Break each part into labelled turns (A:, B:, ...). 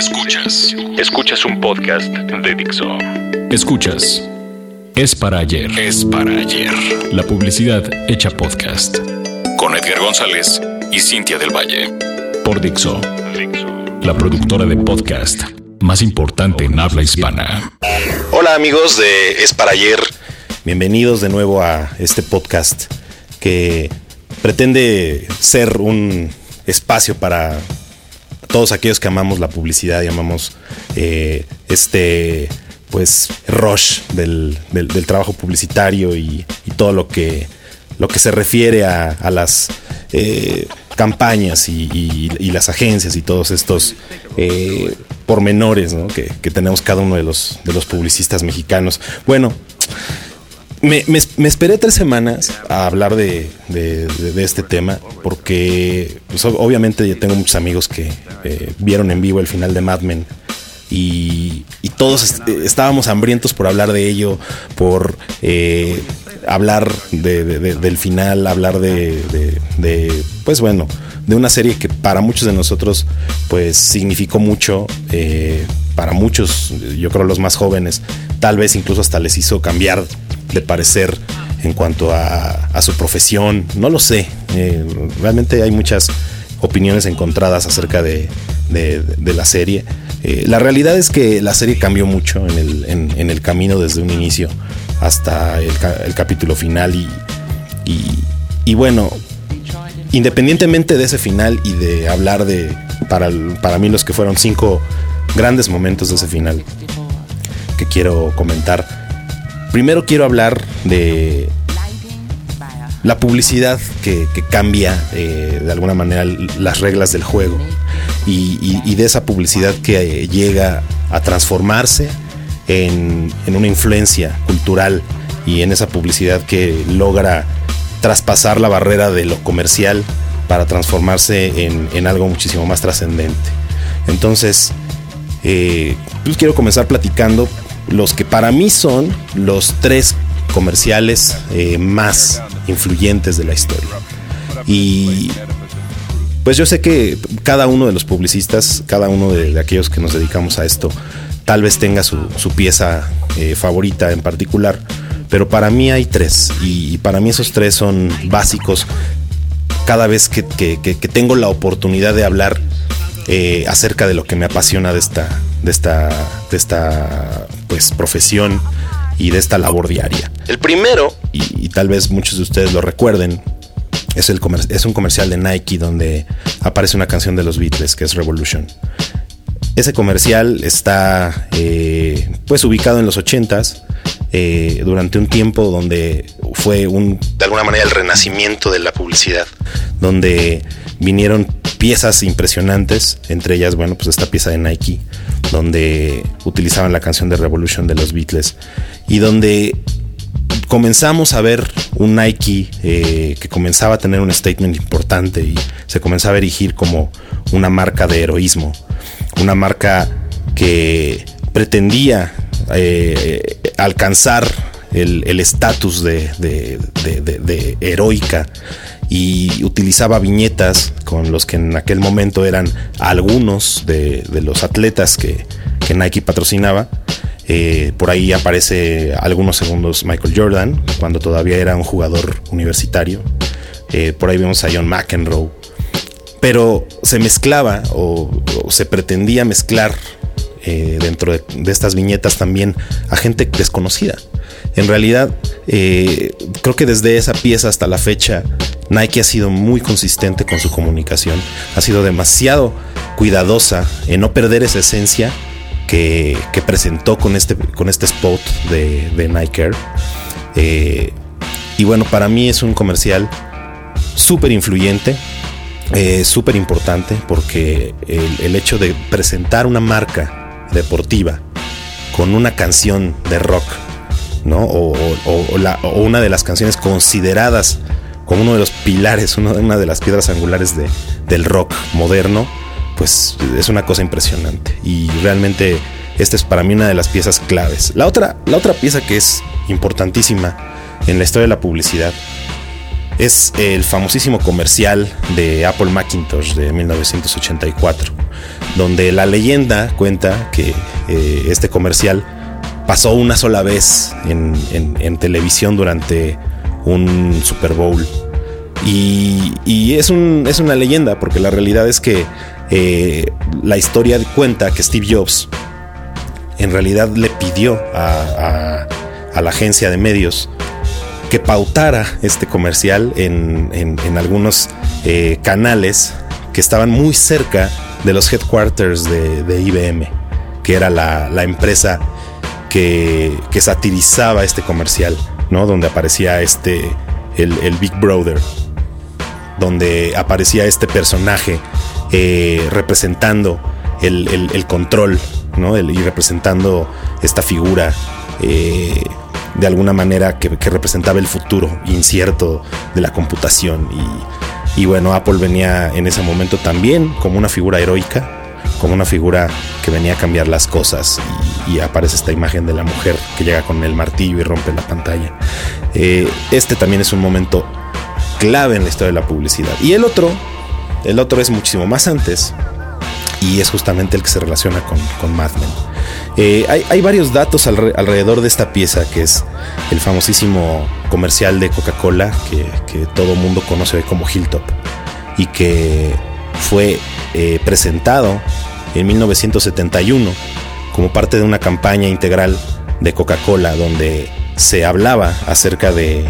A: Escuchas. Escuchas un podcast de Dixo. Escuchas. Es para ayer. Es para ayer. La publicidad hecha podcast. Con Edgar González y Cintia del Valle. Por Dixo. La productora de podcast más importante en habla hispana.
B: Hola amigos de Es para ayer. Bienvenidos de nuevo a este podcast que pretende ser un espacio para todos aquellos que amamos la publicidad y amamos eh, este pues rush del, trabajo publicitario y, todo lo que lo que se refiere a, las eh, campañas y, las agencias y todos estos eh, pormenores que, que, tenemos cada uno de los, de los publicistas mexicanos. Bueno, me, esperé tres semanas a hablar de, este tema porque pues, obviamente yo tengo muchos amigos que eh, vieron en vivo el final de Mad Men y, todos estábamos hambrientos por hablar de ello, por eh, hablar del final, hablar de, pues bueno, de una serie que para muchos de nosotros pues significó mucho, eh, para muchos, yo creo los más jóvenes, tal vez incluso hasta les hizo cambiar de parecer en cuanto a, su profesión. No lo sé. Eh, realmente hay muchas opiniones encontradas acerca de, la serie. Eh, la realidad es que la serie cambió mucho en el, en, el camino desde un inicio hasta el, capítulo final y, y, bueno, independientemente de ese final y de hablar de, para, para mí los que fueron cinco grandes momentos de ese final que quiero comentar, Primero quiero hablar de la publicidad que, cambia eh, de alguna manera las reglas del juego y, de esa publicidad que llega a transformarse en, una influencia cultural y en esa publicidad que logra traspasar la barrera de lo comercial para transformarse en, algo muchísimo más trascendente. Entonces, eh, pues quiero comenzar platicando los que para mí son los tres comerciales eh, más influyentes de la historia. Y pues yo sé que cada uno de los publicistas, cada uno de, aquellos que nos dedicamos a esto, tal vez tenga su, pieza eh, favorita en particular, pero para mí hay tres y, para mí esos tres son básicos cada vez que, tengo la oportunidad de hablar eh, acerca de lo que me apasiona de esta, de esta, de esta pues, profesión y de esta labor diaria. El primero, y, tal vez muchos de ustedes lo recuerden, es, el es un comercial de Nike donde aparece una canción de los Beatles que es Revolution. Ese comercial está eh, pues ubicado en los 80s, eh, durante un tiempo donde fue un, de alguna manera el renacimiento de la publicidad, donde vinieron piezas impresionantes, entre ellas, bueno, pues esta pieza de Nike, donde utilizaban la canción de Revolution de los Beatles y donde comenzamos a ver un Nike eh, que comenzaba a tener un statement importante y se comenzaba a erigir como una marca de heroísmo, una marca que pretendía eh, alcanzar el estatus de, de heroica y utilizaba viñetas con los que en aquel momento eran algunos de, los atletas que, Nike patrocinaba. Eh, por ahí aparece algunos segundos Michael Jordan, cuando todavía era un jugador universitario. Eh, por ahí vemos a John McEnroe. Pero se mezclaba o, se pretendía mezclar eh, dentro de, de, estas viñetas también a gente desconocida. En realidad, creo que desde esa pieza hasta la fecha Nike ha sido muy consistente con su comunicación, ha sido demasiado cuidadosa en no perder esa esencia que, presentó con este, con este spot de, Nike Air. Eh, y bueno, para mí es un comercial súper influyente, eh, súper importante, porque el, hecho de presentar una marca deportiva con una canción de rock, ¿no? O una de las canciones consideradas como uno de los pilares, una de las piedras angulares del rock moderno, pues es una cosa impresionante. Y realmente esta es para mí una de las piezas claves. La otra, la otra pieza que es importantísima en la historia de la publicidad es el famosísimo comercial de Apple Macintosh de 1984, donde la leyenda cuenta que eh, este comercial pasó una sola vez en, televisión durante un Super Bowl. Y, es, una leyenda, porque la realidad es que eh, la historia cuenta que Steve Jobs en realidad le pidió a, la agencia de medios que pautara este comercial en, algunos eh, canales que estaban muy cerca de los headquarters de, IBM, que era la, empresa que, satirizaba este comercial, ¿no? Donde aparecía este, el, Big Brother, donde aparecía este personaje eh, representando el, control, ¿no? y representando esta figura eh, de alguna manera que, representaba el futuro incierto de la computación. Y, bueno, Apple venía en ese momento también como una figura heroica, como una figura que venía a cambiar las cosas. Y, aparece esta imagen de la mujer que llega con el martillo y rompe la pantalla. Eh, este también es un momento clave en la historia de la publicidad. Y el otro, el otro es muchísimo más antes, y es justamente el que se relaciona con, con Mad Men. Eh, hay, varios datos alrededor de esta pieza, que es el famosísimo comercial de Coca-Cola, que, que, todo mundo conoce como Hilltop, y que fue eh, presentado en 1971 como parte de una campaña integral de Coca-Cola, donde se hablaba acerca de,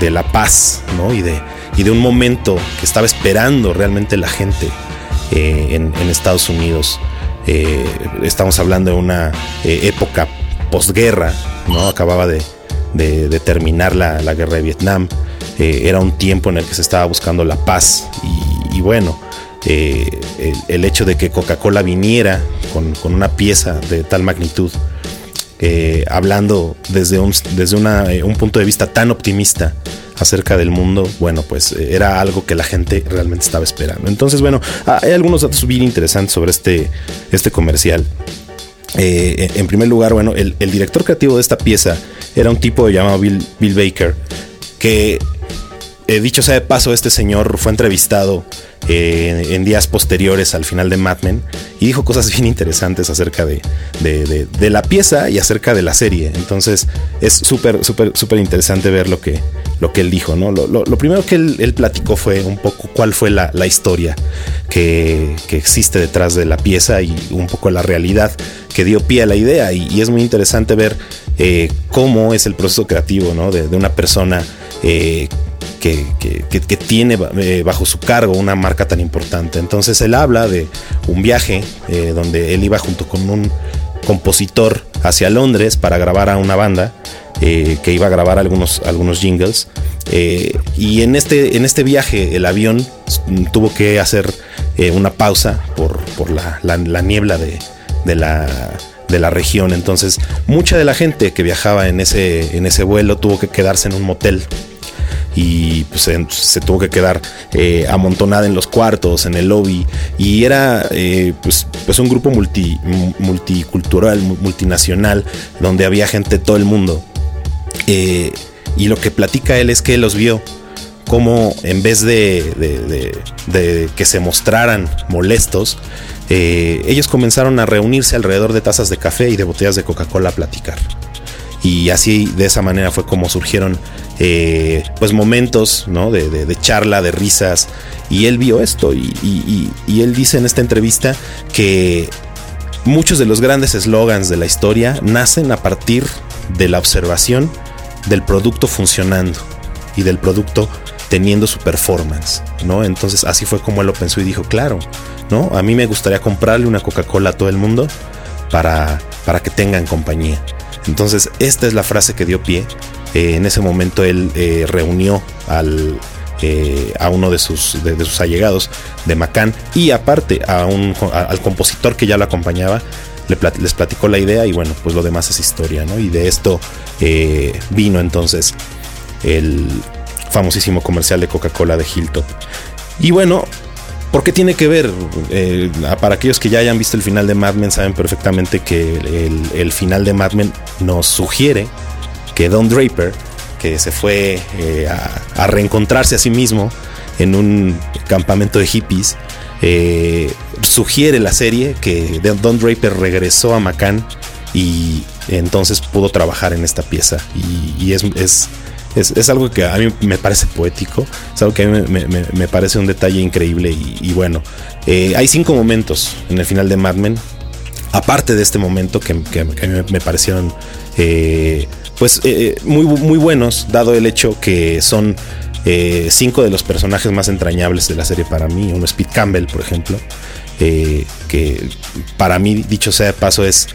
B: la paz ¿no? y, de, y de un momento que estaba esperando realmente la gente eh, en, Estados Unidos. Eh, estamos hablando de una eh, época posguerra. Acababa de, terminar la, guerra de Vietnam. era un tiempo en el que se estaba buscando la paz. Y, bueno, el, hecho de que Coca-Cola viniera con, una pieza de tal magnitud, hablando desde, un, desde un punto de vista tan optimista, acerca del mundo, bueno, pues eh, era algo que la gente realmente estaba esperando. Entonces, bueno, ah, hay algunos datos bien interesantes sobre este, este comercial. Eh, en primer lugar, bueno, el, director creativo de esta pieza era un tipo llamado Bill, Bill Baker, que eh, dicho sea de paso, este señor fue entrevistado eh, en días posteriores al final de Mad Men y dijo cosas bien interesantes acerca de, de, la pieza y acerca de la serie. Entonces es súper, súper, súper interesante ver lo que, lo que él dijo. ¿no? Lo, primero que él, platicó fue un poco cuál fue la, historia que, existe detrás de la pieza y un poco la realidad que dio pie a la idea. Y, es muy interesante ver eh, cómo es el proceso creativo ¿no? de, una persona. Eh, que, tiene eh, bajo su cargo una marca tan importante. Entonces él habla de un viaje eh, donde él iba junto con un compositor hacia Londres para grabar a una banda que iba a grabar algunos, algunos jingles. y en este, en este viaje el avión tuvo que hacer una pausa por, por la, niebla de, de la de la región. Entonces, mucha de la gente que viajaba en ese, en ese vuelo tuvo que quedarse en un motel y pues, se, tuvo que quedar eh, amontonada en los cuartos, en el lobby y era eh, pues, pues, un grupo multi, multicultural, multinacional, donde había gente de todo el mundo. Eh, y lo que platica él es que los vio como en vez de, que se mostraran molestos, ellos comenzaron a reunirse alrededor de tazas de café y de botellas de Coca-Cola a platicar. Y así de esa manera fue como surgieron eh, pues momentos ¿no? de, charla, de risas. Y él vio esto y, él dice en esta entrevista que muchos de los grandes eslogans de la historia nacen a partir de la observación del producto funcionando y del producto teniendo su performance, ¿no? Entonces así fue como él lo pensó y dijo, claro, ¿no? A mí me gustaría comprarle una Coca-Cola a todo el mundo para, para que tengan compañía. Entonces esta es la frase que dio pie eh, en ese momento él eh, reunió al, eh, a uno de sus, de, sus allegados de Macán y aparte a un, al compositor que ya lo acompañaba. les platicó la idea y bueno, pues lo demás es historia, ¿no? Y de esto vino entonces el famosísimo comercial de Coca-Cola de Hilltop. Y bueno, ¿Por qué tiene que ver? para aquellos que ya hayan visto el final de Mad Men, saben perfectamente que el, final de Mad Men nos sugiere que Don Draper, que se fue eh, a, reencontrarse a sí mismo en un campamento de hippies, eh, sugiere la serie que Don Draper regresó a Macan y entonces pudo trabajar en esta pieza. Y, es, algo que a mí me parece poético, es algo que a mí me, parece un detalle increíble. Y, bueno, eh, hay cinco momentos en el final de Mad Men, aparte de este momento que, a mí me parecieron eh, pues muy, muy buenos, dado el hecho que son eh, cinco de los personajes más entrañables de la serie para mí. Uno es Pete Campbell, por ejemplo, eh, que para mí, dicho sea de paso, es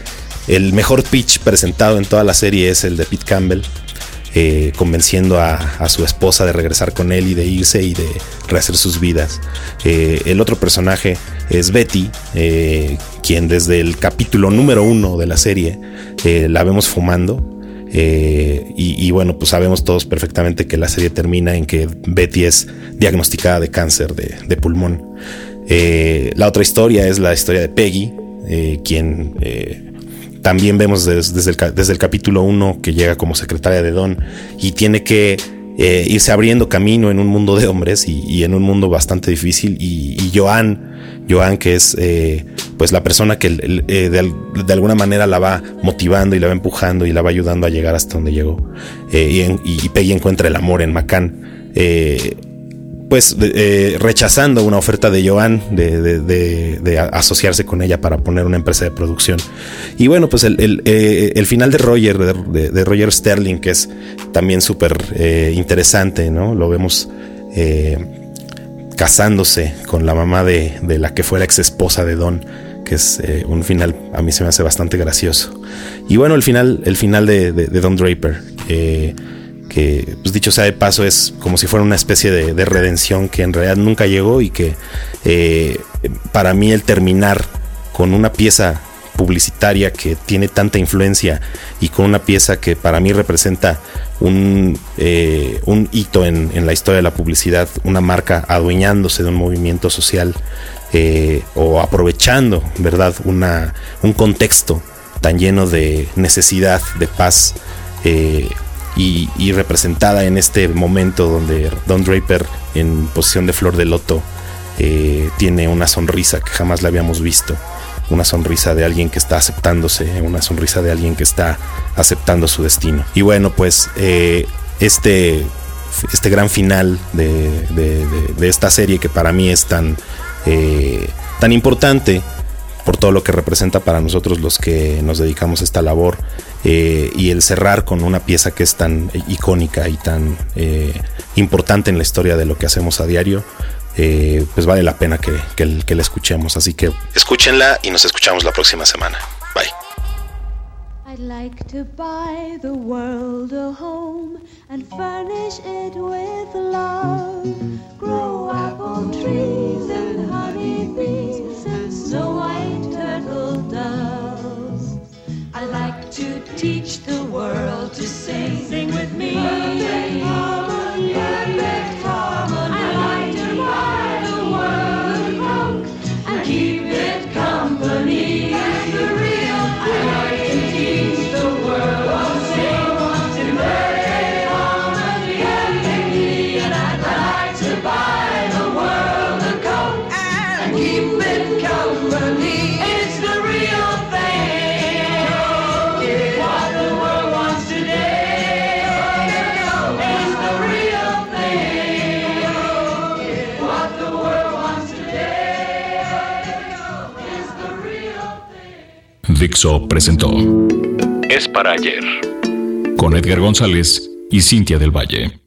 B: el mejor pitch presentado en toda la serie, es el de Pete Campbell. Eh, convenciendo a, su esposa de regresar con él y de irse y de rehacer sus vidas. el otro personaje es Betty, quien desde el capítulo número uno de la serie la vemos fumando eh, y, bueno, pues sabemos todos perfectamente que la serie termina en que Betty es diagnosticada de cáncer de, pulmón. Eh, la otra historia es la historia de Peggy, eh, quien también vemos desde, el, capítulo 1 que llega como secretaria de Don y tiene que irse abriendo camino en un mundo de hombres y, en un mundo bastante difícil. Y, y Joan, Joan, que es pues la persona que eh, de, alguna manera la va motivando y la va empujando y la va ayudando a llegar hasta donde llegó. Eh, y, Peggy encuentra el amor en Macán. Eh, pues rechazando una oferta de Joan de, asociarse con ella para poner una empresa de producción. Y bueno, pues el, final de Roger, de, Roger Sterling, que es también súper interesante, ¿no? Lo vemos casándose con la mamá de, la que fue la ex esposa de Don que es eh, un final a mí se me hace bastante gracioso. Y bueno, el final, el final de, Don Draper, eh, que pues dicho sea de paso es como si fuera una especie de, redención que en realidad nunca llegó y que eh, para mí el terminar con una pieza publicitaria que tiene tanta influencia y con una pieza que para mí representa un, un hito en, la historia de la publicidad, una marca adueñándose de un movimiento social eh, o aprovechando, ¿verdad? Un contexto tan lleno de necesidad, de paz eh, y, representada en este momento donde Don Draper en posición de flor de loto eh, tiene una sonrisa que jamás la habíamos visto, una sonrisa de alguien que está aceptándose, una sonrisa de alguien que está aceptando su destino. Y bueno, pues este, este gran final de esta serie que para mí es tan eh, tan importante por todo lo que representa para nosotros los que nos dedicamos a esta labor eh, y el cerrar con una pieza que es tan icónica y tan eh, importante en la historia de lo que hacemos a diario, pues vale la pena que, que la escuchemos. Así que escúchenla y nos escuchamos la próxima semana. Bye. I'd like to buy the world a home and furnish it with love. Grow apple trees and
A: Dixo presentó Es para ayer con Edgar González y Cintia del Valle.